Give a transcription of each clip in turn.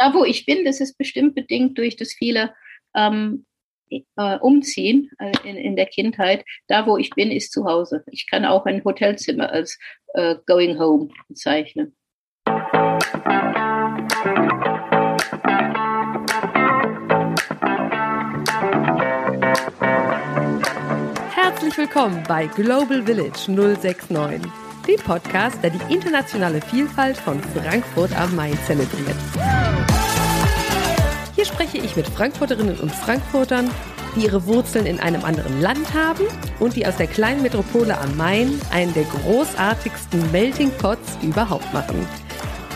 da, wo ich bin, das ist bestimmt bedingt durch das viele ähm, äh, Umziehen äh, in, in der Kindheit. Da, wo ich bin, ist zu Hause. Ich kann auch ein Hotelzimmer als äh, Going Home bezeichnen. Herzlich willkommen bei Global Village 069, dem Podcast, der die internationale Vielfalt von Frankfurt am Main zelebriert. Spreche ich mit Frankfurterinnen und Frankfurtern, die ihre Wurzeln in einem anderen Land haben und die aus der kleinen Metropole am Main einen der großartigsten Melting Pots überhaupt machen.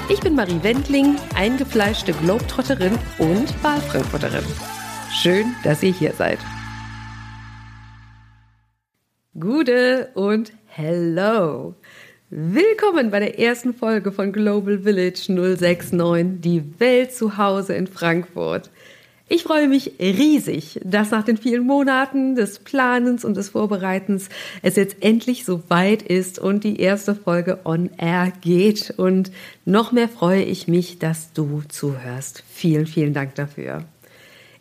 Ich bin Marie Wendling, eingefleischte Globetrotterin und Wahlfrankfurterin. Schön, dass ihr hier seid. Gude und hello! Willkommen bei der ersten Folge von Global Village 069, die Welt zu Hause in Frankfurt. Ich freue mich riesig, dass nach den vielen Monaten des Planens und des Vorbereitens es jetzt endlich so weit ist und die erste Folge on air geht. Und noch mehr freue ich mich, dass du zuhörst. Vielen, vielen Dank dafür.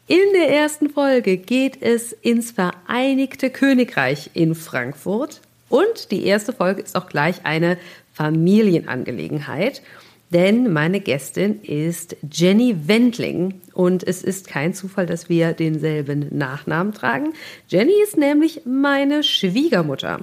In der ersten Folge geht es ins Vereinigte Königreich in Frankfurt und die erste Folge ist auch gleich eine Familienangelegenheit, denn meine Gästin ist Jenny Wendling und es ist kein Zufall, dass wir denselben Nachnamen tragen. Jenny ist nämlich meine Schwiegermutter.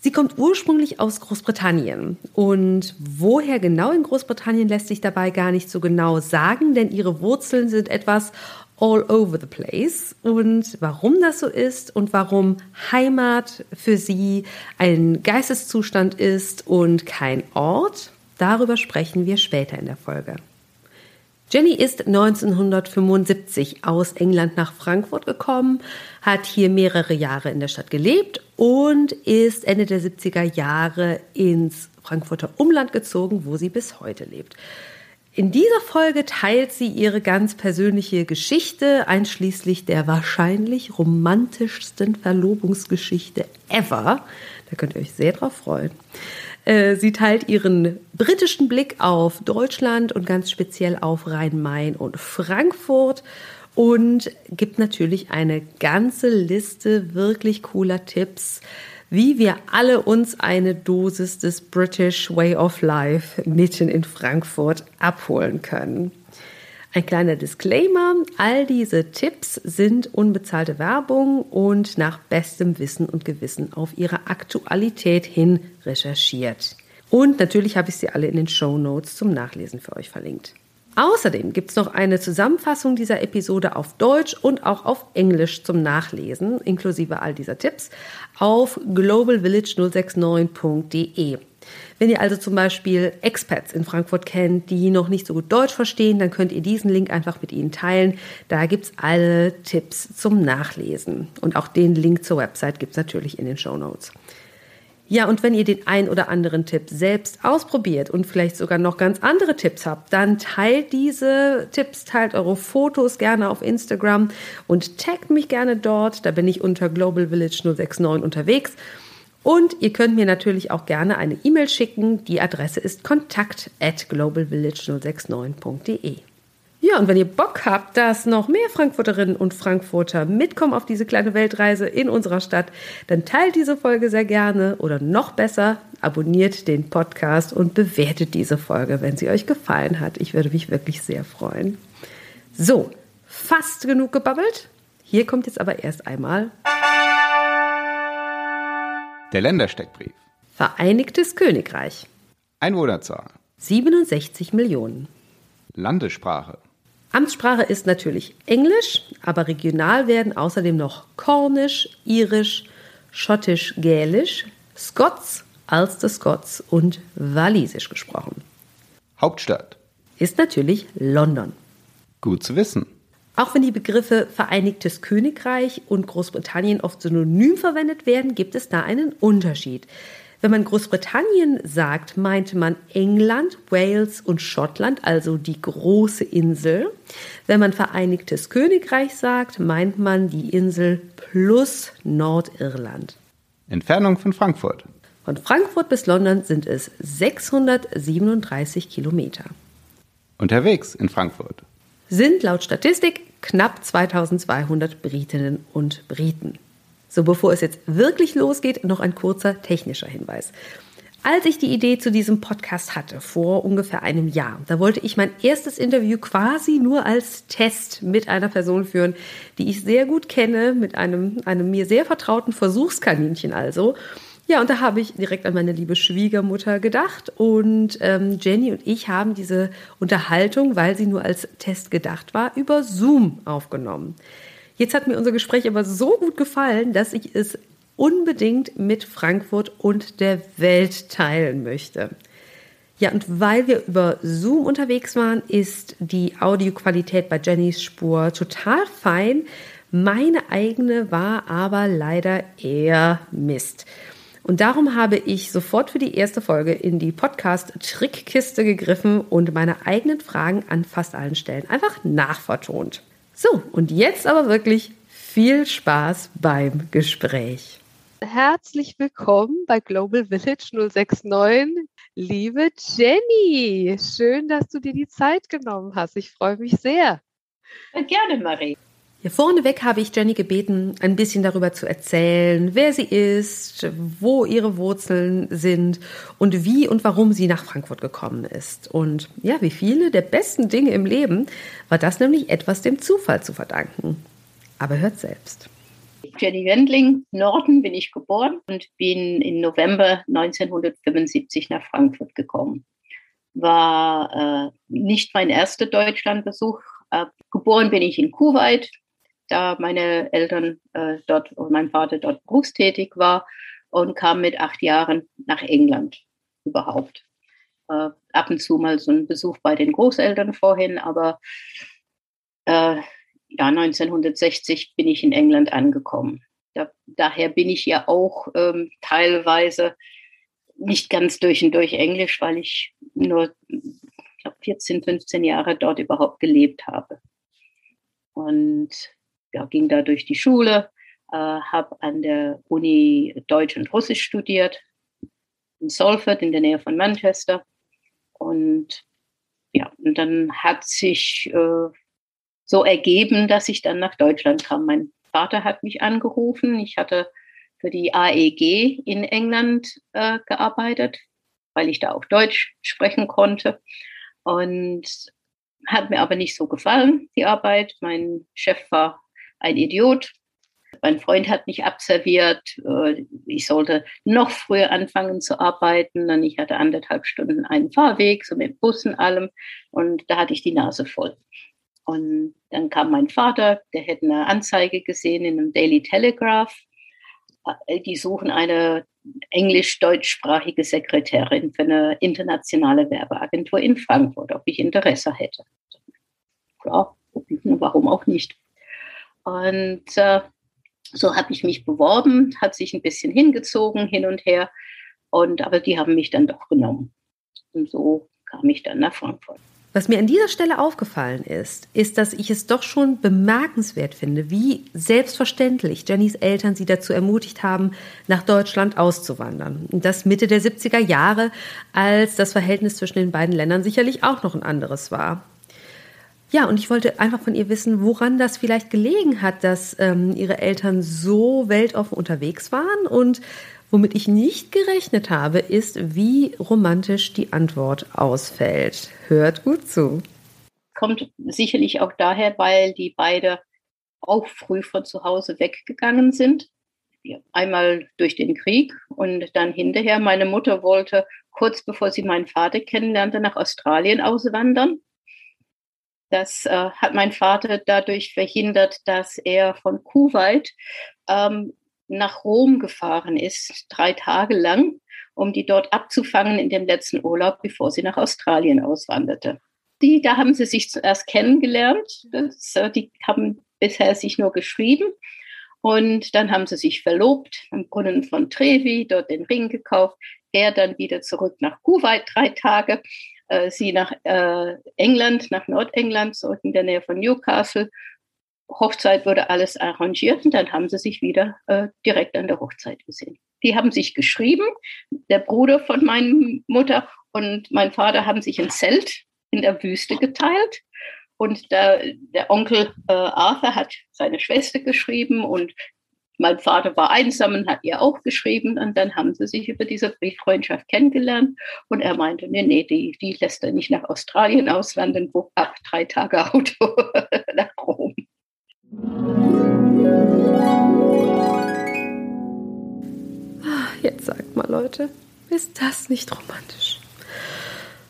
Sie kommt ursprünglich aus Großbritannien. Und woher genau in Großbritannien lässt sich dabei gar nicht so genau sagen, denn ihre Wurzeln sind etwas all over the place. Und warum das so ist und warum Heimat für sie ein Geisteszustand ist und kein Ort, darüber sprechen wir später in der Folge. Jenny ist 1975 aus England nach Frankfurt gekommen, hat hier mehrere Jahre in der Stadt gelebt und ist Ende der 70er Jahre ins Frankfurter Umland gezogen, wo sie bis heute lebt. In dieser Folge teilt sie ihre ganz persönliche Geschichte, einschließlich der wahrscheinlich romantischsten Verlobungsgeschichte ever. Da könnt ihr euch sehr drauf freuen. Äh, sie teilt ihren britischen Blick auf Deutschland und ganz speziell auf Rhein-Main und Frankfurt und gibt natürlich eine ganze Liste wirklich cooler Tipps, wie wir alle uns eine Dosis des British Way of Life mitten in Frankfurt abholen können. Ein kleiner Disclaimer, all diese Tipps sind unbezahlte Werbung und nach bestem Wissen und Gewissen auf ihre Aktualität hin recherchiert. Und natürlich habe ich sie alle in den Show Notes zum Nachlesen für euch verlinkt. Außerdem gibt es noch eine Zusammenfassung dieser Episode auf Deutsch und auch auf Englisch zum Nachlesen, inklusive all dieser Tipps, auf globalvillage069.de. Wenn ihr also zum Beispiel Expats in Frankfurt kennt, die noch nicht so gut Deutsch verstehen, dann könnt ihr diesen Link einfach mit ihnen teilen. Da gibt es alle Tipps zum Nachlesen. Und auch den Link zur Website gibt es natürlich in den Show Notes. Ja, und wenn ihr den ein oder anderen Tipp selbst ausprobiert und vielleicht sogar noch ganz andere Tipps habt, dann teilt diese Tipps, teilt eure Fotos gerne auf Instagram und taggt mich gerne dort. Da bin ich unter Global Village 069 unterwegs. Und ihr könnt mir natürlich auch gerne eine E-Mail schicken. Die Adresse ist kontakt at globalvillage069.de. Ja, und wenn ihr Bock habt, dass noch mehr Frankfurterinnen und Frankfurter mitkommen auf diese kleine Weltreise in unserer Stadt, dann teilt diese Folge sehr gerne oder noch besser, abonniert den Podcast und bewertet diese Folge, wenn sie euch gefallen hat. Ich würde mich wirklich sehr freuen. So, fast genug gebabbelt. Hier kommt jetzt aber erst einmal der Ländersteckbrief. Vereinigtes Königreich. Einwohnerzahl. 67 Millionen. Landessprache. Amtssprache ist natürlich Englisch, aber regional werden außerdem noch Kornisch, Irisch, Schottisch, Gälisch, Scots, Ulster Scots und Walisisch gesprochen. Hauptstadt ist natürlich London. Gut zu wissen. Auch wenn die Begriffe Vereinigtes Königreich und Großbritannien oft synonym verwendet werden, gibt es da einen Unterschied. Wenn man Großbritannien sagt, meinte man England, Wales und Schottland, also die große Insel. Wenn man Vereinigtes Königreich sagt, meint man die Insel plus Nordirland. Entfernung von Frankfurt. Von Frankfurt bis London sind es 637 Kilometer. Unterwegs in Frankfurt sind laut Statistik knapp 2200 Britinnen und Briten. So, bevor es jetzt wirklich losgeht, noch ein kurzer technischer Hinweis. Als ich die Idee zu diesem Podcast hatte, vor ungefähr einem Jahr, da wollte ich mein erstes Interview quasi nur als Test mit einer Person führen, die ich sehr gut kenne, mit einem, einem mir sehr vertrauten Versuchskaninchen also. Ja, und da habe ich direkt an meine liebe Schwiegermutter gedacht. Und ähm, Jenny und ich haben diese Unterhaltung, weil sie nur als Test gedacht war, über Zoom aufgenommen. Jetzt hat mir unser Gespräch aber so gut gefallen, dass ich es unbedingt mit Frankfurt und der Welt teilen möchte. Ja, und weil wir über Zoom unterwegs waren, ist die Audioqualität bei Jennys Spur total fein. Meine eigene war aber leider eher Mist. Und darum habe ich sofort für die erste Folge in die Podcast-Trickkiste gegriffen und meine eigenen Fragen an fast allen Stellen einfach nachvertont. So, und jetzt aber wirklich viel Spaß beim Gespräch herzlich willkommen bei Global Village 069. Liebe Jenny, schön, dass du dir die Zeit genommen hast. Ich freue mich sehr. Gerne, Marie. Hier vorneweg habe ich Jenny gebeten, ein bisschen darüber zu erzählen, wer sie ist, wo ihre Wurzeln sind und wie und warum sie nach Frankfurt gekommen ist. Und ja, wie viele der besten Dinge im Leben war das nämlich etwas dem Zufall zu verdanken. Aber hört selbst. Jenny Wendling, Norden bin ich geboren und bin im November 1975 nach Frankfurt gekommen. War äh, nicht mein erster Deutschlandbesuch. Äh, geboren bin ich in Kuwait, da meine Eltern äh, dort und mein Vater dort berufstätig war und kam mit acht Jahren nach England überhaupt. Äh, ab und zu mal so ein Besuch bei den Großeltern vorhin, aber äh, ja, 1960 bin ich in England angekommen. Da, daher bin ich ja auch ähm, teilweise nicht ganz durch und durch Englisch, weil ich nur ich glaub, 14, 15 Jahre dort überhaupt gelebt habe. Und ja, ging da durch die Schule, äh, habe an der Uni Deutsch und Russisch studiert, in Salford in der Nähe von Manchester. Und ja, und dann hat sich äh, so ergeben, dass ich dann nach Deutschland kam. Mein Vater hat mich angerufen. Ich hatte für die AEG in England äh, gearbeitet, weil ich da auch Deutsch sprechen konnte. Und hat mir aber nicht so gefallen, die Arbeit. Mein Chef war ein Idiot. Mein Freund hat mich abserviert. Äh, ich sollte noch früher anfangen zu arbeiten. Und ich hatte anderthalb Stunden einen Fahrweg, so mit Bus und allem. Und da hatte ich die Nase voll. Und dann kam mein Vater, der hätte eine Anzeige gesehen in einem Daily Telegraph. Äh, die suchen eine englisch-deutschsprachige Sekretärin für eine internationale Werbeagentur in Frankfurt, ob ich Interesse hätte. Ja, warum auch nicht. Und äh, so habe ich mich beworben, hat sich ein bisschen hingezogen hin und her. Und aber die haben mich dann doch genommen. Und so kam ich dann nach Frankfurt. Was mir an dieser Stelle aufgefallen ist, ist, dass ich es doch schon bemerkenswert finde, wie selbstverständlich Jennys Eltern sie dazu ermutigt haben, nach Deutschland auszuwandern. Und das Mitte der 70er Jahre, als das Verhältnis zwischen den beiden Ländern sicherlich auch noch ein anderes war. Ja, und ich wollte einfach von ihr wissen, woran das vielleicht gelegen hat, dass ähm, ihre Eltern so weltoffen unterwegs waren und Womit ich nicht gerechnet habe, ist, wie romantisch die Antwort ausfällt. Hört gut zu. Kommt sicherlich auch daher, weil die beide auch früh von zu Hause weggegangen sind. Einmal durch den Krieg und dann hinterher. Meine Mutter wollte kurz bevor sie meinen Vater kennenlernte, nach Australien auswandern. Das äh, hat mein Vater dadurch verhindert, dass er von Kuwait ähm, nach Rom gefahren ist, drei Tage lang, um die dort abzufangen in dem letzten Urlaub, bevor sie nach Australien auswanderte. Die, da haben sie sich zuerst kennengelernt. Das, äh, die haben bisher sich nur geschrieben. Und dann haben sie sich verlobt am Brunnen von Trevi, dort den Ring gekauft. Er dann wieder zurück nach Kuwait, drei Tage. Äh, sie nach äh, England, nach Nordengland, so in der Nähe von Newcastle. Hochzeit wurde alles arrangiert und dann haben sie sich wieder äh, direkt an der Hochzeit gesehen. Die haben sich geschrieben, der Bruder von meiner Mutter und mein Vater haben sich ein Zelt in der Wüste geteilt. Und der, der Onkel äh, Arthur hat seine Schwester geschrieben und mein Vater war einsam und hat ihr auch geschrieben. Und dann haben sie sich über diese Brieffreundschaft kennengelernt. Und er meinte, nee, nee, die, die lässt er nicht nach Australien auswandern, wo ab drei Tage Auto nach Rom. Jetzt sagt mal, Leute, ist das nicht romantisch?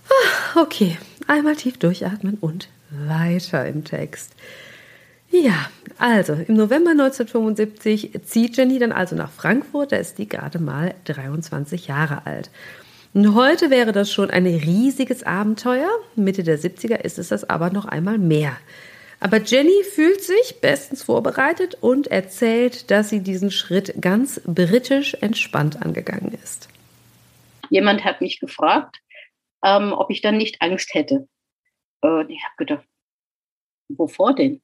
Ah, okay, einmal tief durchatmen und weiter im Text. Ja, also im November 1975 zieht Jenny dann also nach Frankfurt, da ist die gerade mal 23 Jahre alt. Und heute wäre das schon ein riesiges Abenteuer, Mitte der 70er ist es das aber noch einmal mehr. Aber Jenny fühlt sich bestens vorbereitet und erzählt, dass sie diesen Schritt ganz britisch entspannt angegangen ist. Jemand hat mich gefragt, ähm, ob ich dann nicht Angst hätte. Und ich habe gedacht, wovor denn?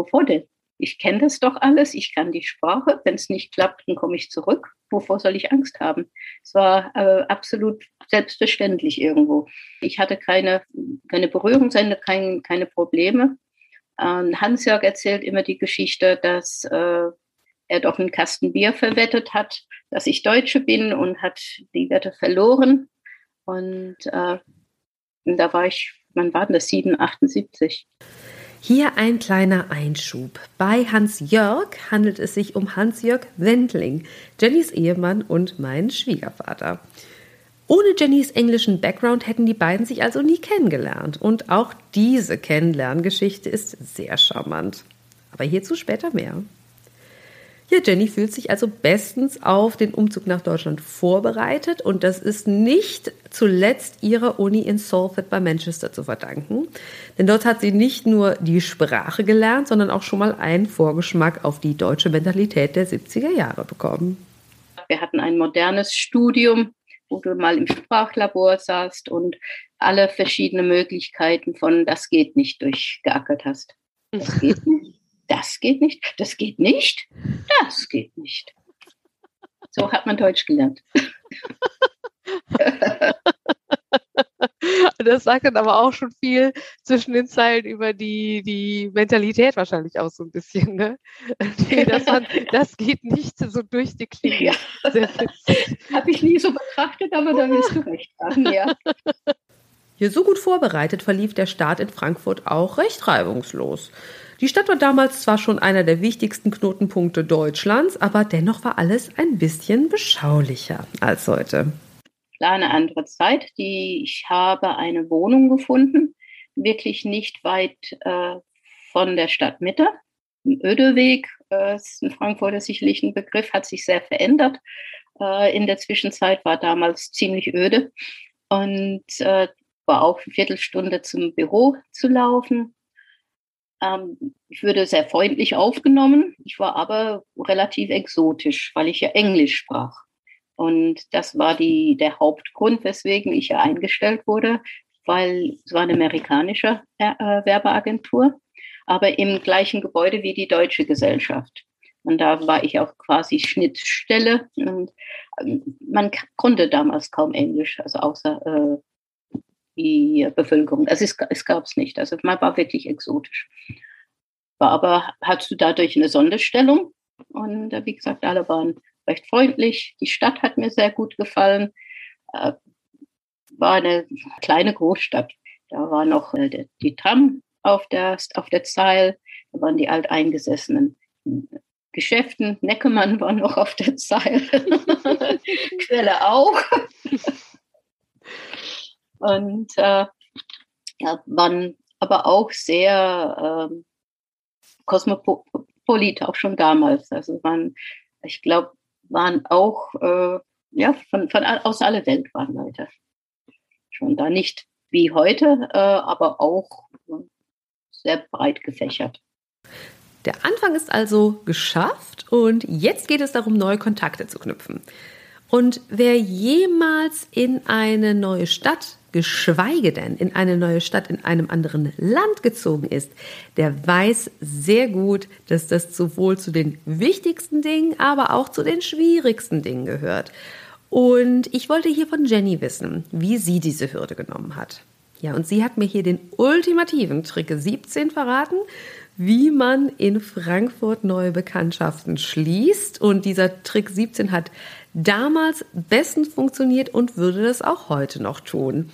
Wovor denn? Ich kenne das doch alles, ich kann die Sprache. Wenn es nicht klappt, dann komme ich zurück. Wovor soll ich Angst haben? Es war äh, absolut selbstverständlich irgendwo. Ich hatte keine, keine Berührungshände, kein, keine Probleme. Ähm, Hans-Jörg erzählt immer die Geschichte, dass äh, er doch einen Kasten Bier verwettet hat, dass ich Deutsche bin und hat die Wette verloren. Und äh, da war ich, wann war denn das? 7, 78. Hier ein kleiner Einschub. Bei Hans-Jörg handelt es sich um Hans-Jörg Wendling, Jennys Ehemann und mein Schwiegervater. Ohne Jennys englischen Background hätten die beiden sich also nie kennengelernt. Und auch diese Kennenlerngeschichte ist sehr charmant. Aber hierzu später mehr. Ja, Jenny fühlt sich also bestens auf den Umzug nach Deutschland vorbereitet und das ist nicht zuletzt ihrer Uni in Salford bei Manchester zu verdanken. Denn dort hat sie nicht nur die Sprache gelernt, sondern auch schon mal einen Vorgeschmack auf die deutsche Mentalität der 70er Jahre bekommen. Wir hatten ein modernes Studium, wo du mal im Sprachlabor saßt und alle verschiedenen Möglichkeiten von das geht nicht durchgeackert hast. Das geht nicht das geht nicht, das geht nicht, das geht nicht. So hat man Deutsch gelernt. Das sagt dann aber auch schon viel zwischen den Zeilen über die, die Mentalität wahrscheinlich auch so ein bisschen, ne? Dass man, das geht nicht so durch die Klinge. Ja. Habe ich nie so betrachtet, aber da wirst du recht haben, ja. Hier so gut vorbereitet verlief der Start in Frankfurt auch recht reibungslos. Die Stadt war damals zwar schon einer der wichtigsten Knotenpunkte Deutschlands, aber dennoch war alles ein bisschen beschaulicher als heute. Klar, eine andere Zeit. Die, ich habe eine Wohnung gefunden, wirklich nicht weit äh, von der Stadtmitte. Im Ödeweg äh, ist in Frankfurt sicherlich ein Begriff, hat sich sehr verändert. Äh, in der Zwischenzeit war damals ziemlich öde und äh, war auch eine Viertelstunde zum Büro zu laufen. Ähm, ich würde sehr freundlich aufgenommen. Ich war aber relativ exotisch, weil ich ja Englisch sprach. Und das war die, der Hauptgrund, weswegen ich ja eingestellt wurde, weil es war eine amerikanische äh, äh Werbeagentur, aber im gleichen Gebäude wie die deutsche Gesellschaft. Und da war ich auch quasi Schnittstelle. Und ähm, man konnte damals kaum Englisch, also außer äh, die Bevölkerung. Also es, es gab es nicht. Also man war wirklich exotisch. War aber hattest du dadurch eine Sonderstellung. Und äh, wie gesagt, alle waren recht freundlich. Die Stadt hat mir sehr gut gefallen. Äh, war eine kleine Großstadt. Da war noch äh, die Tram auf der, auf der Zeil. Da waren die alteingesessenen Geschäften. Neckemann war noch auf der Zeil. Quelle auch. Und äh, ja, waren aber auch sehr äh, kosmopolit, auch schon damals. Also waren, ich glaube, waren auch, äh, ja, von, von aus aller Welt waren Leute. Schon da nicht wie heute, äh, aber auch sehr breit gefächert. Der Anfang ist also geschafft und jetzt geht es darum, neue Kontakte zu knüpfen. Und wer jemals in eine neue Stadt geschweige denn in eine neue Stadt in einem anderen Land gezogen ist, der weiß sehr gut, dass das sowohl zu den wichtigsten Dingen, aber auch zu den schwierigsten Dingen gehört. Und ich wollte hier von Jenny wissen, wie sie diese Hürde genommen hat. Ja, und sie hat mir hier den ultimativen Trick 17 verraten, wie man in Frankfurt neue Bekanntschaften schließt. Und dieser Trick 17 hat damals bestens funktioniert und würde das auch heute noch tun.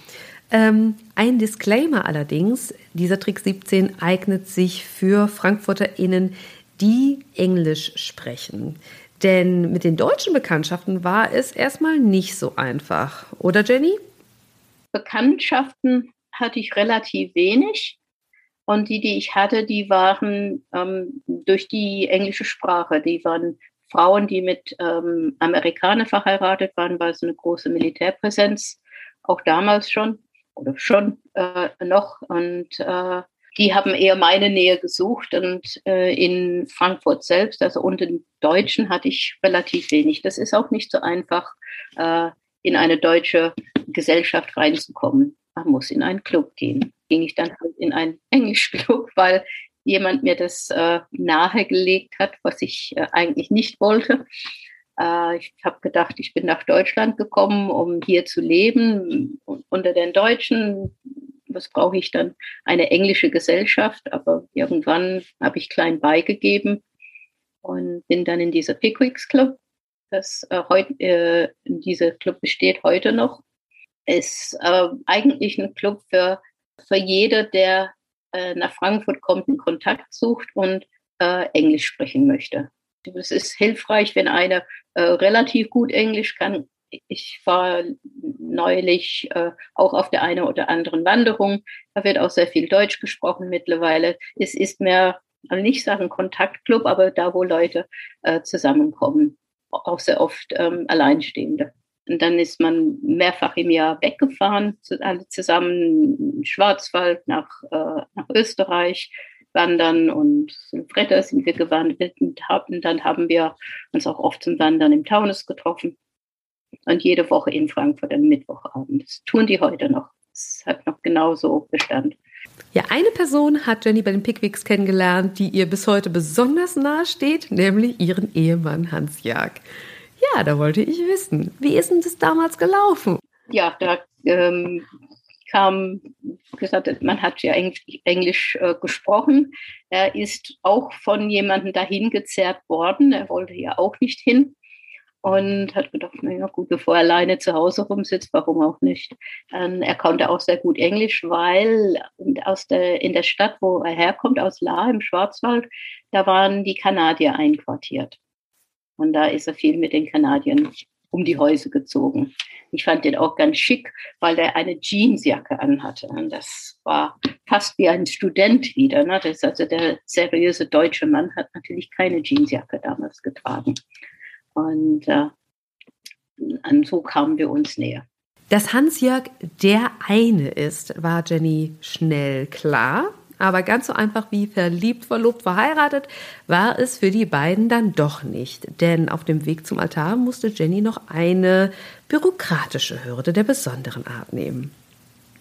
Ähm, ein Disclaimer allerdings, dieser Trick 17 eignet sich für FrankfurterInnen, die Englisch sprechen. Denn mit den deutschen Bekanntschaften war es erstmal nicht so einfach. Oder Jenny? Bekanntschaften hatte ich relativ wenig. Und die, die ich hatte, die waren ähm, durch die englische Sprache. Die waren Frauen, die mit ähm, Amerikanern verheiratet waren, weil es eine große Militärpräsenz, auch damals schon oder schon äh, noch. Und äh, die haben eher meine Nähe gesucht. Und äh, in Frankfurt selbst, also unter den Deutschen, hatte ich relativ wenig. Das ist auch nicht so einfach, äh, in eine deutsche Gesellschaft reinzukommen. Man muss in einen Club gehen. Ging ich dann halt in einen Englischclub, weil jemand mir das äh, nahegelegt hat, was ich äh, eigentlich nicht wollte. Äh, ich habe gedacht, ich bin nach Deutschland gekommen, um hier zu leben unter den Deutschen. Was brauche ich dann? Eine englische Gesellschaft. Aber irgendwann habe ich klein beigegeben und bin dann in dieser Pickwicks Club. Das äh, heute, äh, dieser Club besteht heute noch. Ist äh, eigentlich ein Club für, für jeder, der äh, nach Frankfurt kommt, einen Kontakt sucht und äh, Englisch sprechen möchte. Es ist hilfreich, wenn einer äh, relativ gut Englisch kann. Ich war neulich äh, auch auf der einen oder anderen Wanderung. Da wird auch sehr viel Deutsch gesprochen mittlerweile. Es ist mehr, also nicht sagen Kontaktclub, aber da, wo Leute äh, zusammenkommen. Auch sehr oft ähm, Alleinstehende. Und dann ist man mehrfach im Jahr weggefahren, alle zusammen Schwarzwald nach, äh, nach Österreich wandern und Bretter sind wir gewandert und haben, dann haben wir uns auch oft zum Wandern im Taunus getroffen und jede Woche in Frankfurt am Mittwochabend. Das tun die heute noch. Das hat noch genauso Bestand. Ja, eine Person hat Jenny bei den Pickwicks kennengelernt, die ihr bis heute besonders nahe steht, nämlich ihren Ehemann Hans Jag. Ja, da wollte ich wissen, wie ist denn das damals gelaufen? Ja, da ähm, kam gesagt, man hat ja Englisch, Englisch äh, gesprochen. Er ist auch von jemandem dahin gezerrt worden. Er wollte ja auch nicht hin und hat gedacht, naja gut, bevor er alleine zu Hause rumsitzt, warum auch nicht. Ähm, er konnte auch sehr gut Englisch, weil aus der, in der Stadt, wo er herkommt, aus La im Schwarzwald, da waren die Kanadier einquartiert. Und da ist er viel mit den Kanadiern um die Häuser gezogen. Ich fand den auch ganz schick, weil er eine Jeansjacke anhatte. Und das war fast wie ein Student wieder. Ne? Das also der seriöse deutsche Mann hat natürlich keine Jeansjacke damals getragen. Und äh, und so kamen wir uns näher. Dass Hans-Jörg der eine ist, war Jenny schnell klar. Aber ganz so einfach wie verliebt, verlobt, verheiratet war es für die beiden dann doch nicht. Denn auf dem Weg zum Altar musste Jenny noch eine bürokratische Hürde der besonderen Art nehmen.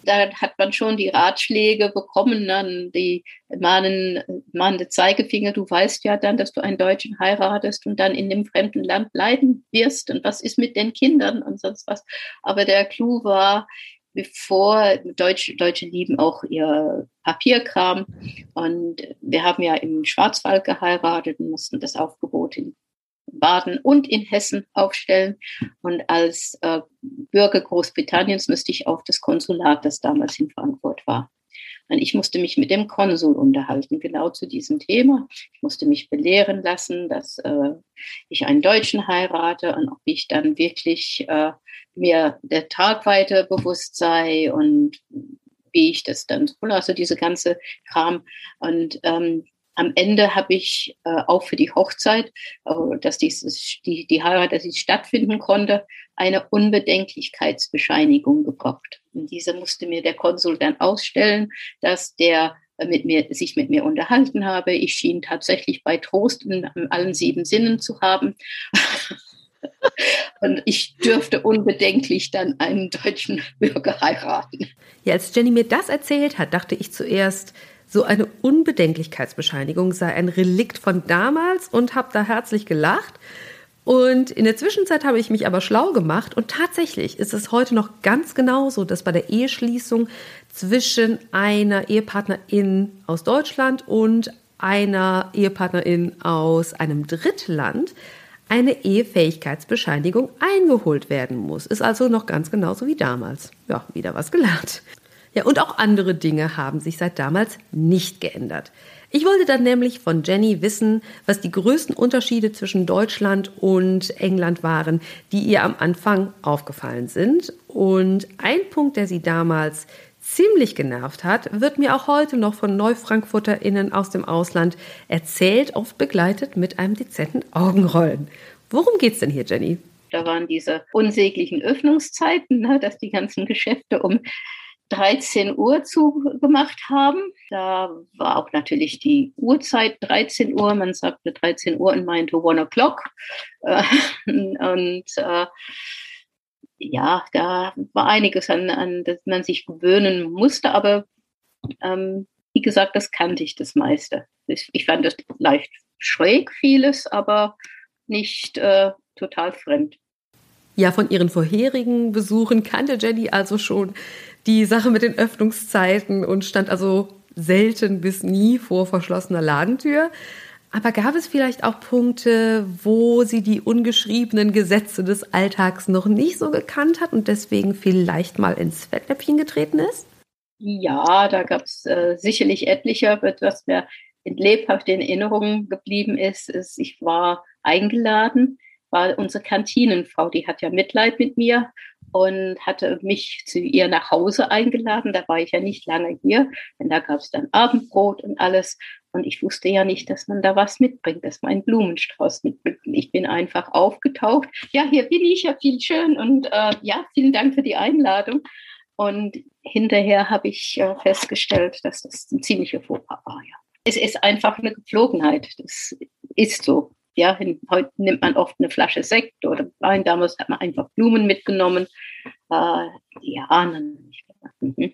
Da hat man schon die Ratschläge bekommen, dann die mahnen, mahnende Zeigefinger. Du weißt ja dann, dass du einen Deutschen heiratest und dann in dem fremden Land bleiben wirst. Und was ist mit den Kindern und sonst was? Aber der Clou war, bevor Deutsche, Deutsche lieben auch ihr Papierkram. Und wir haben ja im Schwarzwald geheiratet und mussten das Aufgebot in Baden und in Hessen aufstellen. Und als äh, Bürger Großbritanniens müsste ich auf das Konsulat, das damals in Frankfurt war. Und ich musste mich mit dem Konsul unterhalten, genau zu diesem Thema. Ich musste mich belehren lassen, dass äh, ich einen Deutschen heirate und ob ich dann wirklich äh, mir der Tragweite bewusst sei und wie ich das dann tue, also diese ganze Kram. Und ähm, am Ende habe ich äh, auch für die Hochzeit, äh, dass dieses, die, die Heirat, dass sie stattfinden konnte, eine Unbedenklichkeitsbescheinigung gebraucht. Und diese musste mir der Konsul dann ausstellen, dass der mit mir, sich mit mir unterhalten habe. Ich schien tatsächlich bei Trost in allen sieben Sinnen zu haben. Und ich dürfte unbedenklich dann einen deutschen Bürger heiraten. Ja, als Jenny mir das erzählt hat, dachte ich zuerst, so eine Unbedenklichkeitsbescheinigung sei ein Relikt von damals und habe da herzlich gelacht. Und in der Zwischenzeit habe ich mich aber schlau gemacht und tatsächlich ist es heute noch ganz genauso, dass bei der Eheschließung zwischen einer Ehepartnerin aus Deutschland und einer Ehepartnerin aus einem Drittland eine Ehefähigkeitsbescheinigung eingeholt werden muss. Ist also noch ganz genauso wie damals. Ja, wieder was gelernt. Ja, und auch andere Dinge haben sich seit damals nicht geändert. Ich wollte dann nämlich von Jenny wissen, was die größten Unterschiede zwischen Deutschland und England waren, die ihr am Anfang aufgefallen sind. Und ein Punkt, der sie damals ziemlich genervt hat, wird mir auch heute noch von NeufrankfurterInnen aus dem Ausland erzählt, oft begleitet mit einem dezenten Augenrollen. Worum geht's denn hier, Jenny? Da waren diese unsäglichen Öffnungszeiten, ne, dass die ganzen Geschäfte um 13 Uhr zugemacht haben. Da war auch natürlich die Uhrzeit 13 Uhr. Man sagte 13 Uhr und meinte one o'clock. Äh, und äh, ja, da war einiges an, an das man sich gewöhnen musste, aber ähm, wie gesagt, das kannte ich das meiste. Ich, fand das leicht schräg vieles, aber nicht äh, total fremd. Ja, von ihren vorherigen Besuchen kannte Jenny also schon die Sache mit den Öffnungszeiten und stand also selten bis nie vor verschlossener Ladentür. Aber gab es vielleicht auch Punkte, wo sie die ungeschriebenen Gesetze des Alltags noch nicht so gekannt hat und deswegen vielleicht mal ins Fettnäpfchen getreten ist? Ja, da gab es äh, sicherlich etliche. Was mir in lebhaft in Erinnerung geblieben ist, ist, ich war eingeladen, war unsere Kantinenfrau, die hat ja Mitleid mit mir und hatte mich zu ihr nach Hause eingeladen. Da war ich ja nicht lange hier, denn da gab es dann Abendbrot und alles. Und ich wusste ja nicht, dass man da was mitbringt, dass man einen Blumenstrauß mitbringt. Ich bin einfach aufgetaucht. Ja, hier bin ich, ja, viel schön. Und äh, ja, vielen Dank für die Einladung. Und hinterher habe ich äh, festgestellt, dass das ein ziemlicher Fauxpas war. Ja. Es ist einfach eine Gepflogenheit. Das ist so. Ja, heute nimmt man oft eine Flasche Sekt oder Wein. Damals hat man einfach Blumen mitgenommen. Äh, ja, dann, mhm.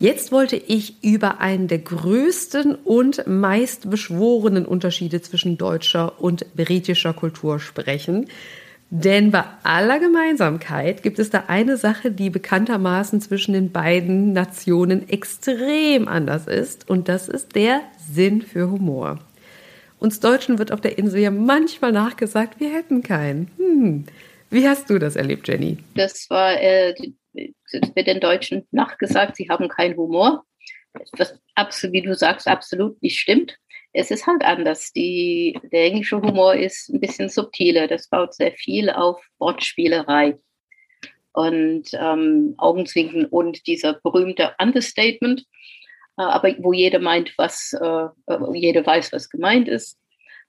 Jetzt wollte ich über einen der größten und meist beschworenen Unterschiede zwischen deutscher und britischer Kultur sprechen. Denn bei aller Gemeinsamkeit gibt es da eine Sache, die bekanntermaßen zwischen den beiden Nationen extrem anders ist. Und das ist der Sinn für Humor. Uns Deutschen wird auf der Insel ja manchmal nachgesagt, wir hätten keinen. Hm. Wie hast du das erlebt, Jenny? Das war äh, wird den Deutschen nachgesagt, sie haben keinen Humor. Was wie du sagst, absolut nicht stimmt. Es ist halt anders. Die, der englische Humor ist ein bisschen subtiler. Das baut sehr viel auf Wortspielerei und ähm, Augenzwinken und dieser berühmte Understatement, äh, aber wo jeder meint, was, äh, jeder weiß, was gemeint ist.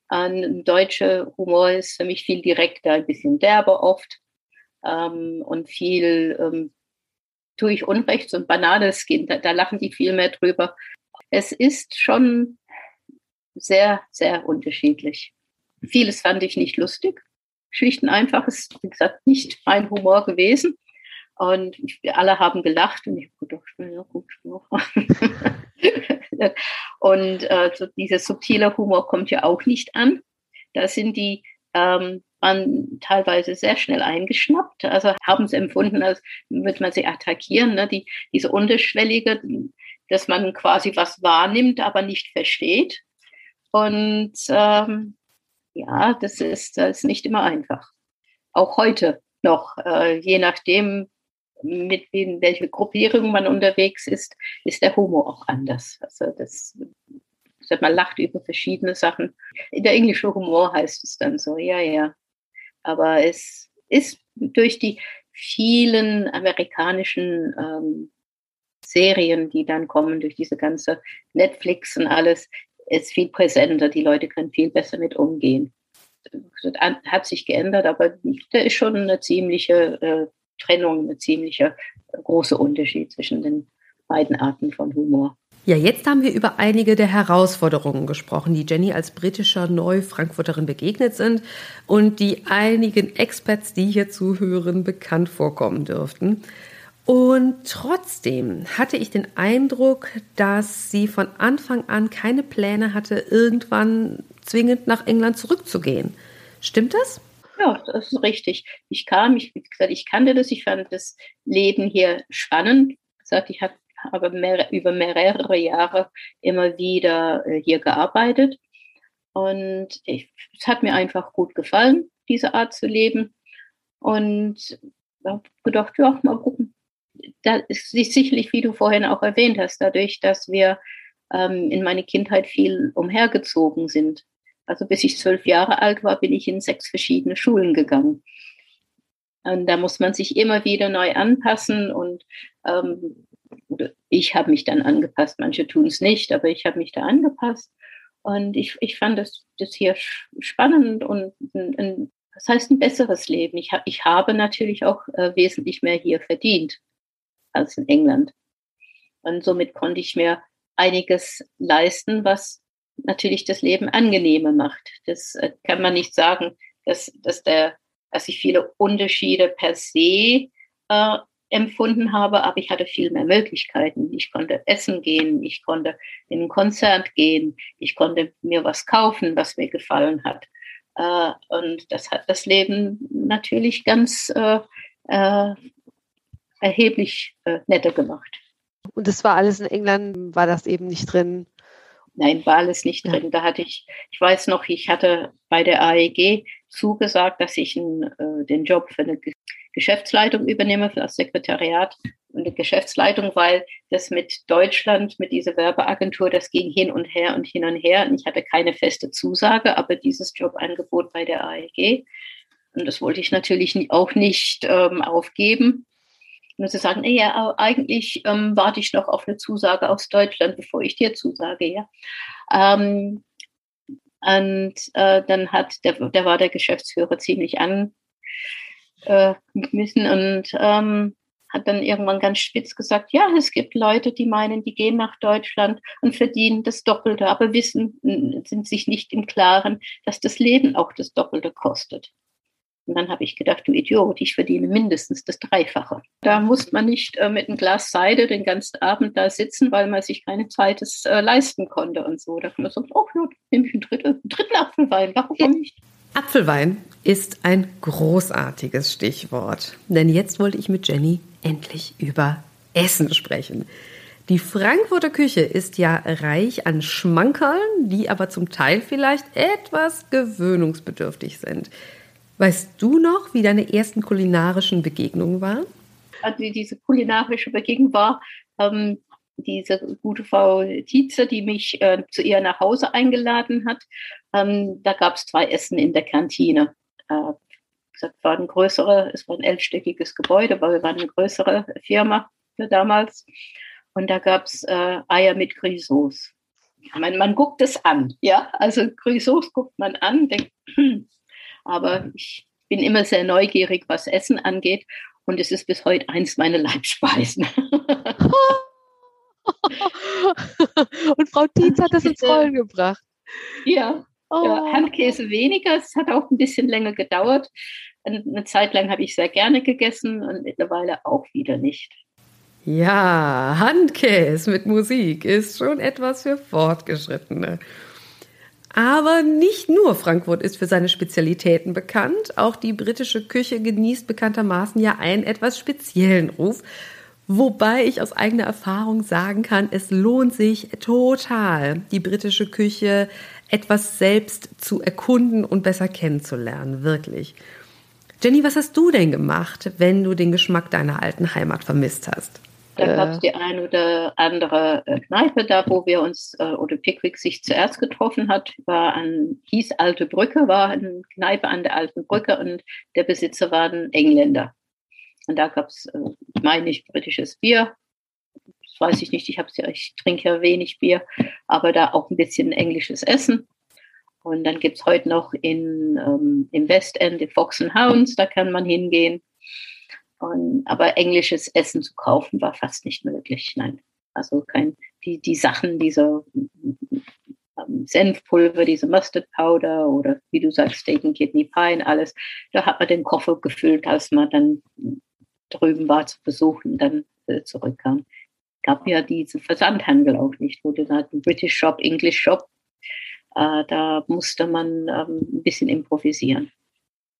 Ein deutscher Humor ist für mich viel direkter, ein bisschen derber oft ähm, und viel ähm, tue ich Unrecht, so ein banales Kind, da, da lachen die viel mehr drüber. Es ist schon sehr, sehr unterschiedlich. Vieles fand ich nicht lustig. Schlicht und einfach ist, wie gesagt, nicht mein Humor gewesen. Und wir alle haben gelacht und ich gedacht, ja gut, und äh, so dieser subtile Humor kommt ja auch nicht an. Da sind die ähm, waren teilweise sehr schnell eingeschnappt, also haben es empfunden, als würde man sie attackieren, ne? Die, diese unterschwellige, dass man quasi was wahrnimmt, aber nicht versteht. Und ähm, ja, das ist, das ist nicht immer einfach. Auch heute noch, äh, je nachdem, mit wem, welche Gruppierung man unterwegs ist, ist der Humor auch anders. Also das man lacht über verschiedene Sachen. Der englischen Humor heißt es dann so, ja, ja. Aber es ist durch die vielen amerikanischen ähm, Serien, die dann kommen, durch diese ganze Netflix und alles, ist viel präsenter. Die Leute können viel besser mit umgehen. Das hat sich geändert, aber da ist schon eine ziemliche äh, Trennung, eine ziemliche äh, große Unterschied zwischen den beiden Arten von Humor. Ja, jetzt haben wir über einige der Herausforderungen gesprochen, die Jenny als britischer Neu-Frankfurterin begegnet sind und die einigen Experts, die hier zuhören, bekannt vorkommen dürften. Und trotzdem hatte ich den Eindruck, dass sie von Anfang an keine Pläne hatte, irgendwann zwingend nach England zurückzugehen. Stimmt das? Ja, das ist richtig. Ich kam, ich, ich kannte das, ich fand das Leben hier spannend. Wie gesagt, ich habe habe mehr, über mehrere Jahre immer wieder äh, hier gearbeitet. Und ich, es hat mir einfach gut gefallen, diese Art zu leben. Und habe gedacht, ja, mal gucken. Da ist sicherlich, wie du vorhin auch erwähnt hast, dadurch, dass wir ähm, in meine Kindheit viel umhergezogen sind, also bis ich zwölf Jahre alt war, bin ich in sechs verschiedene Schulen gegangen. Und da muss man sich immer wieder neu anpassen und ähm, ich habe mich dann angepasst. Manche tun es nicht, aber ich habe mich da angepasst. Und ich, ich fand das, das hier spannend und ein, ein, das heißt ein besseres Leben. Ich, hab, ich habe natürlich auch äh, wesentlich mehr hier verdient als in England. Und somit konnte ich mir einiges leisten, was natürlich das Leben angenehmer macht. Das äh, kann man nicht sagen, dass, dass, der, dass ich viele Unterschiede per se äh, empfunden habe, aber ich hatte viel mehr Möglichkeiten. Ich konnte essen gehen, ich konnte in ein Konzert gehen, ich konnte mir was kaufen, was mir gefallen hat. Äh, und das hat das Leben natürlich ganz äh, äh, erheblich netter gemacht. Und das war alles in England, war das eben nicht drin? Nein, war alles nicht drin. Da hatte ich, ich weiß noch, ich hatte bei der AEG zugesagt, dass ich den Job für eine Geschäftsleitung übernehme, für das Sekretariat und die Geschäftsleitung, weil das mit Deutschland, mit dieser Werbeagentur, das ging hin und her und hin und her. Und ich hatte keine feste Zusage, aber dieses Jobangebot bei der AEG. Und das wollte ich natürlich auch nicht ähm, aufgeben. Und sie sagen, ja, eigentlich ähm, warte ich noch auf eine Zusage aus Deutschland, bevor ich dir zusage, ja. Ähm, und äh, dann hat der, der war der Geschäftsführer ziemlich angemessen äh, und ähm, hat dann irgendwann ganz spitz gesagt, ja, es gibt Leute, die meinen, die gehen nach Deutschland und verdienen das Doppelte, aber wissen, sind sich nicht im Klaren, dass das Leben auch das Doppelte kostet. Und dann habe ich gedacht, du Idiot, ich verdiene mindestens das Dreifache. Da muss man nicht äh, mit einem Glas Seide den ganzen Abend da sitzen, weil man sich keine zweites äh, leisten konnte und so. Da kann man sagen, oh ja, nehme ich einen dritten, einen dritten Apfelwein, warum nicht? Apfelwein ist ein großartiges Stichwort. Denn jetzt wollte ich mit Jenny endlich über Essen sprechen. Die Frankfurter Küche ist ja reich an Schmankerln, die aber zum Teil vielleicht etwas gewöhnungsbedürftig sind. Weißt du noch, wie deine ersten kulinarischen Begegnungen waren? Also diese kulinarische Begegnung war ähm, diese gute Frau Tietze, die mich äh, zu ihr nach Hause eingeladen hat. Ähm, da gab es zwei Essen in der Kantine. Äh, das war ein größere, es war ein elfstöckiges Gebäude, weil wir waren eine größere Firma für damals. Und da gab es äh, Eier mit Grisauce. Man, man guckt es an, ja. Also Grisauce guckt man an, denkt, hm, aber ich bin immer sehr neugierig, was Essen angeht. Und es ist bis heute eins meiner Leibspeisen. und Frau Tietz hat das ins Rollen gebracht. Ja, oh. ja, Handkäse weniger. Es hat auch ein bisschen länger gedauert. Eine Zeit lang habe ich sehr gerne gegessen und mittlerweile auch wieder nicht. Ja, Handkäse mit Musik ist schon etwas für Fortgeschrittene. Aber nicht nur Frankfurt ist für seine Spezialitäten bekannt, auch die britische Küche genießt bekanntermaßen ja einen etwas speziellen Ruf. Wobei ich aus eigener Erfahrung sagen kann, es lohnt sich total, die britische Küche etwas selbst zu erkunden und besser kennenzulernen, wirklich. Jenny, was hast du denn gemacht, wenn du den Geschmack deiner alten Heimat vermisst hast? Da gab es die eine oder andere äh, Kneipe da, wo wir uns, äh, oder Pickwick sich zuerst getroffen hat, war an, hieß Alte Brücke, war eine Kneipe an der Alten Brücke und der Besitzer war ein Engländer. Und da gab es, äh, meine ich, britisches Bier. Weiß ich nicht, ich, ja, ich trinke ja wenig Bier, aber da auch ein bisschen englisches Essen. Und dann gibt es heute noch in, ähm, im Westend die Fox and Hounds, da kann man hingehen. Und, aber englisches Essen zu kaufen war fast nicht möglich. Nein, also kein die die Sachen, diese ähm, Senfpulver, diese Mustard Powder oder wie du sagst Steak and Kidney Pie, alles. Da hat man den Koffer gefüllt, als man dann drüben war zu besuchen, dann äh, zurückkam. Gab ja diesen Versandhandel auch nicht, wo du sagst, British Shop, English Shop. Äh, da musste man ähm, ein bisschen improvisieren.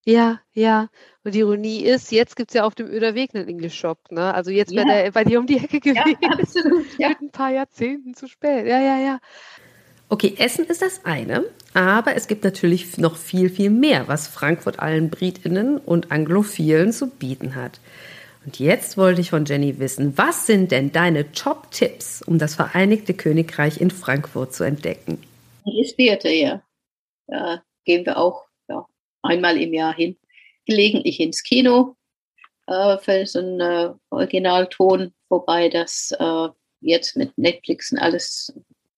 Ja, ja. Und die Ironie ist, jetzt gibt es ja auf dem Öder Weg einen English Shop. Ne? Also jetzt ja. wäre der bei dir um die Ecke gewesen. Ja, absolut. Ja. Mit ein paar Jahrzehnten zu spät. Ja, ja, ja. Okay, Essen ist das eine, aber es gibt natürlich noch viel, viel mehr, was Frankfurt allen Britinnen und Anglophilen zu bieten hat. Und jetzt wollte ich von Jenny wissen, was sind denn deine Top-Tipps, um das Vereinigte Königreich in Frankfurt zu entdecken? Das Theater, ja. Da gehen wir auch ja, einmal im Jahr hin. Gelegentlich ins Kino äh, für so einen äh, Originalton, wobei das äh, jetzt mit Netflix und alles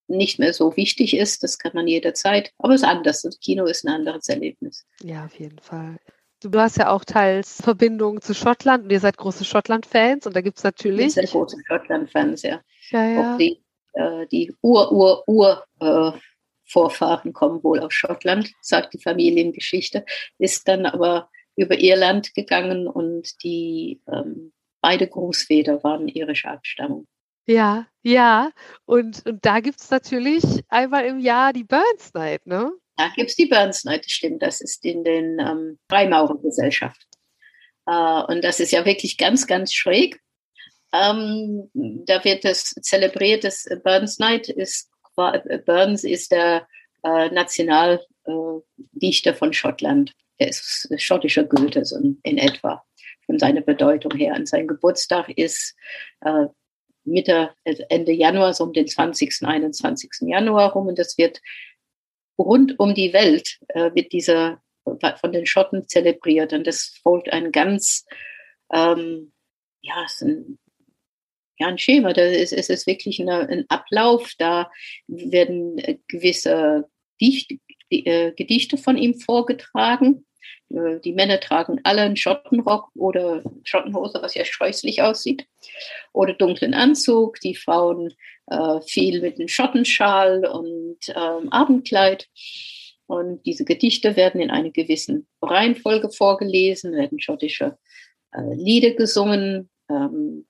nicht mehr so wichtig ist. Das kann man jederzeit. Aber es ist anders. Das Kino ist ein anderes Erlebnis. Ja, auf jeden Fall. Du hast ja auch teils Verbindungen zu Schottland und ihr seid große Schottland-Fans und da gibt es natürlich. Sehr große Schottland-Fans, ja. ja, ja. Auch die, äh, die Ur-Ur-Ur-Vorfahren äh, kommen wohl aus Schottland, sagt die Familiengeschichte, ist dann aber über Irland gegangen und die ähm, beide Großväter waren irische Abstammung. Ja, ja. Und, und da gibt es natürlich einmal im Jahr die Burns Night, ne? Da gibt es die Burns Night, das stimmt. Das ist in den ähm, Freimaurergesellschaft. Äh, und das ist ja wirklich ganz, ganz schräg. Ähm, da wird das zelebriert, das Burns Night ist, Burns ist der äh, Nationaldichter äh, von Schottland. Er ist schottischer Goethe so in etwa von seiner Bedeutung her. Und sein Geburtstag ist äh, Mitte, also Ende Januar, so um den 20., 21. Januar rum. Und das wird rund um die Welt, äh, wird dieser von den Schotten zelebriert. Und das folgt ein ganz, ähm, ja, es ist ein, ja, ein Schema. Da ist, es ist wirklich eine, ein Ablauf. Da werden äh, gewisse Dicht, äh, Gedichte von ihm vorgetragen. Äh, die Männer tragen alle einen Schottenrock oder Schottenhose, was ja scheußlich aussieht, oder dunklen Anzug. Die Frauen äh, viel mit einem Schottenschal und ähm, Abendkleid. Und diese Gedichte werden in einer gewissen Reihenfolge vorgelesen, werden schottische äh, Lieder gesungen. Ähm,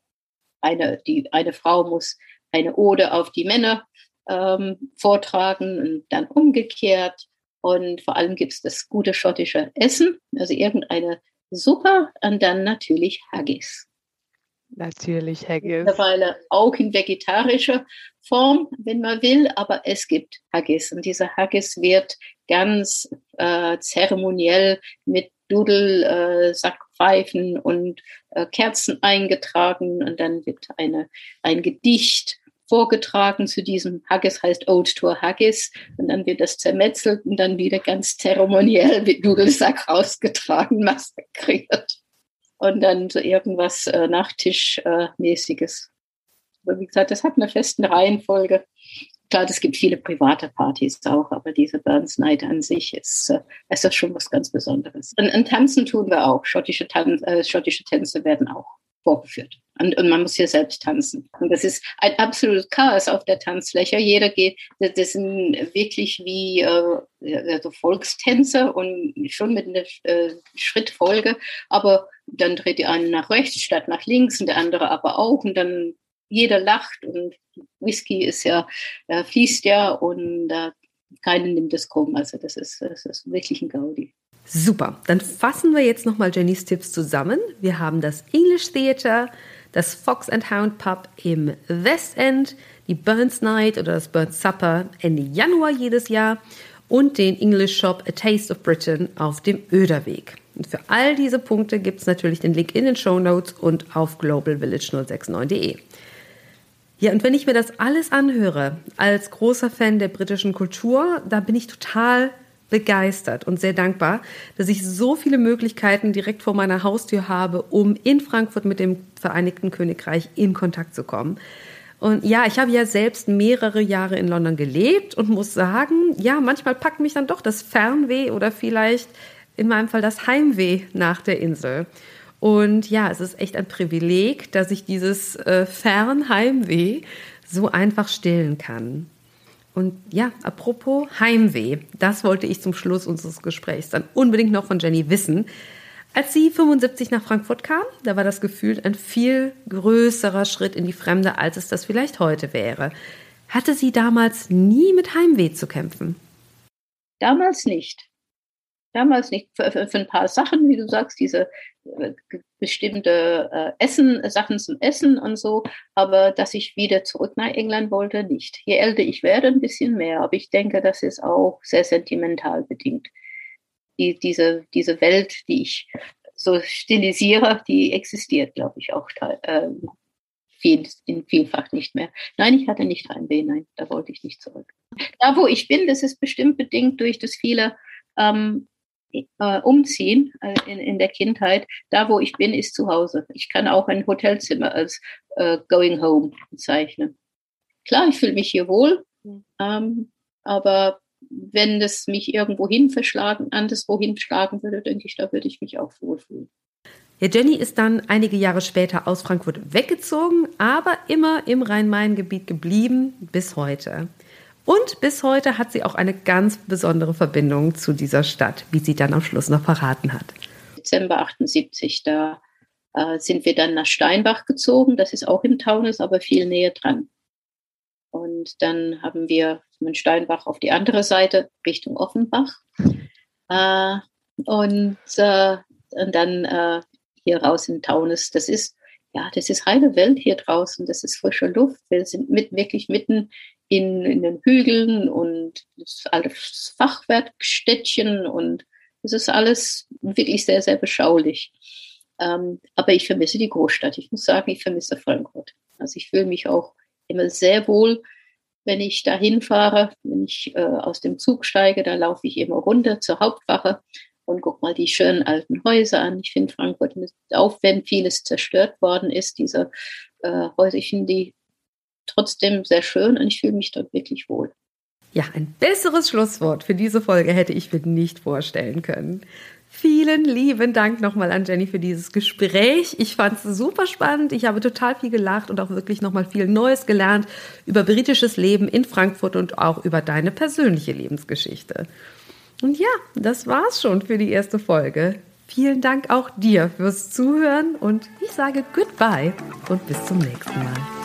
eine, die, eine Frau muss eine Ode auf die Männer ähm, vortragen und dann umgekehrt. Und vor allem gibt es das gute schottische Essen, also irgendeine Suppe und dann natürlich Haggis. Natürlich Haggis. Mittlerweile auch in vegetarischer Form, wenn man will, aber es gibt Haggis. Und dieser Haggis wird ganz äh, zeremoniell mit Dudelsackpfeifen äh, und äh, Kerzen eingetragen und dann wird eine, ein Gedicht vorgetragen zu diesem Haggis, heißt Old Tour Haggis. Und dann wird das zermetzelt und dann wieder ganz zeremoniell mit Nudelsack rausgetragen, massakriert. Und dann so irgendwas äh, Nachtischmäßiges. Äh, wie gesagt, das hat eine feste Reihenfolge. Klar, es gibt viele private Partys auch, aber diese Burns Night an sich ist, äh, ist das schon was ganz Besonderes. Und, und tanzen tun wir auch. Schottische, Tan äh, schottische Tänze werden auch vorgeführt. Und, und man muss hier selbst tanzen. Und das ist ein absolutes Chaos auf der Tanzfläche. Jeder geht, das sind wirklich wie äh, also Volkstänze und schon mit einer äh, Schrittfolge. Aber dann dreht die eine nach rechts statt nach links und der andere aber auch. Und dann jeder lacht und Whisky ist ja, äh, fließt ja und äh, keiner nimmt es krumm. Also das ist, das ist wirklich ein Gaudi. Super, dann fassen wir jetzt nochmal Jennys Tipps zusammen. Wir haben das English Theater, das Fox and Hound Pub im West End, die Burns Night oder das Burns Supper Ende Januar jedes Jahr und den English Shop A Taste of Britain auf dem Öderweg. Und für all diese Punkte gibt es natürlich den Link in den Show Notes und auf globalvillage069.de. Ja, und wenn ich mir das alles anhöre, als großer Fan der britischen Kultur, da bin ich total begeistert und sehr dankbar, dass ich so viele Möglichkeiten direkt vor meiner Haustür habe, um in Frankfurt mit dem Vereinigten Königreich in Kontakt zu kommen. Und ja, ich habe ja selbst mehrere Jahre in London gelebt und muss sagen, ja, manchmal packt mich dann doch das Fernweh oder vielleicht in meinem Fall das Heimweh nach der Insel. Und ja, es ist echt ein Privileg, dass ich dieses äh, Fernheimweh so einfach stillen kann. Und ja, apropos Heimweh, das wollte ich zum Schluss unseres Gesprächs dann unbedingt noch von Jenny wissen. Als sie 75 nach Frankfurt kam, da war das Gefühl ein viel größerer Schritt in die Fremde, als es das vielleicht heute wäre. Hatte sie damals nie mit Heimweh zu kämpfen? Damals nicht. Damals nicht. Für, für, für, ein paar Sachen, wie du sagst, diese äh, bestimmte äh, Essen, Sachen zum Essen und so. Aber dass ich wieder zurück nach England wollte, nicht. Je älter ich werde, ein bisschen mehr. Aber ich denke, das ist auch sehr sentimental bedingt. Die, diese, diese Welt, die ich so stilisiere, die existiert, glaube ich, auch äh, viel, in vielfach nicht mehr. Nein, ich hatte nicht Heimweh, nein, da wollte ich nicht zurück. Da, wo ich bin, das ist bestimmt bedingt durch das viele ähm, äh, Umziehen äh, in, in der Kindheit. Da, wo ich bin, ist zu Hause. Ich kann auch ein Hotelzimmer als äh, Going Home bezeichnen. Klar, ich fühle mich hier wohl, ähm, aber wenn das mich irgendwo hin verschlagen, anderswohin schlagen würde, denke ich, da würde ich mich auch wohlfühlen. Ja, Jenny ist dann einige Jahre später aus Frankfurt weggezogen, aber immer im Rhein-Main-Gebiet geblieben bis heute. Und bis heute hat sie auch eine ganz besondere Verbindung zu dieser Stadt, wie sie dann am Schluss noch verraten hat. Dezember 78, da äh, sind wir dann nach Steinbach gezogen. Das ist auch im Taunus, aber viel näher dran. Und dann haben wir von Steinbach auf die andere Seite Richtung Offenbach. Äh, und, äh, und dann äh, hier raus in Taunus. Das ist, ja, das ist heile Welt hier draußen. Das ist frische Luft. Wir sind mit, wirklich mitten in, in den Hügeln und das alte Fachwerkstädtchen und es ist alles wirklich sehr, sehr beschaulich. Ähm, aber ich vermisse die Großstadt. Ich muss sagen, ich vermisse Frankfurt. Also ich fühle mich auch immer sehr wohl, wenn ich dahin fahre, wenn ich äh, aus dem Zug steige, da laufe ich immer runter zur Hauptwache und guck mal die schönen alten Häuser an. Ich finde Frankfurt, auch wenn vieles zerstört worden ist, diese äh, Häuser, ich finde die trotzdem sehr schön und ich fühle mich dort wirklich wohl. Ja, ein besseres Schlusswort für diese Folge hätte ich mir nicht vorstellen können. Vielen lieben Dank nochmal an Jenny für dieses Gespräch. Ich fand es super spannend. Ich habe total viel gelacht und auch wirklich nochmal viel Neues gelernt über britisches Leben in Frankfurt und auch über deine persönliche Lebensgeschichte. Und ja, das war's schon für die erste Folge. Vielen Dank auch dir fürs Zuhören und ich sage Goodbye und bis zum nächsten Mal.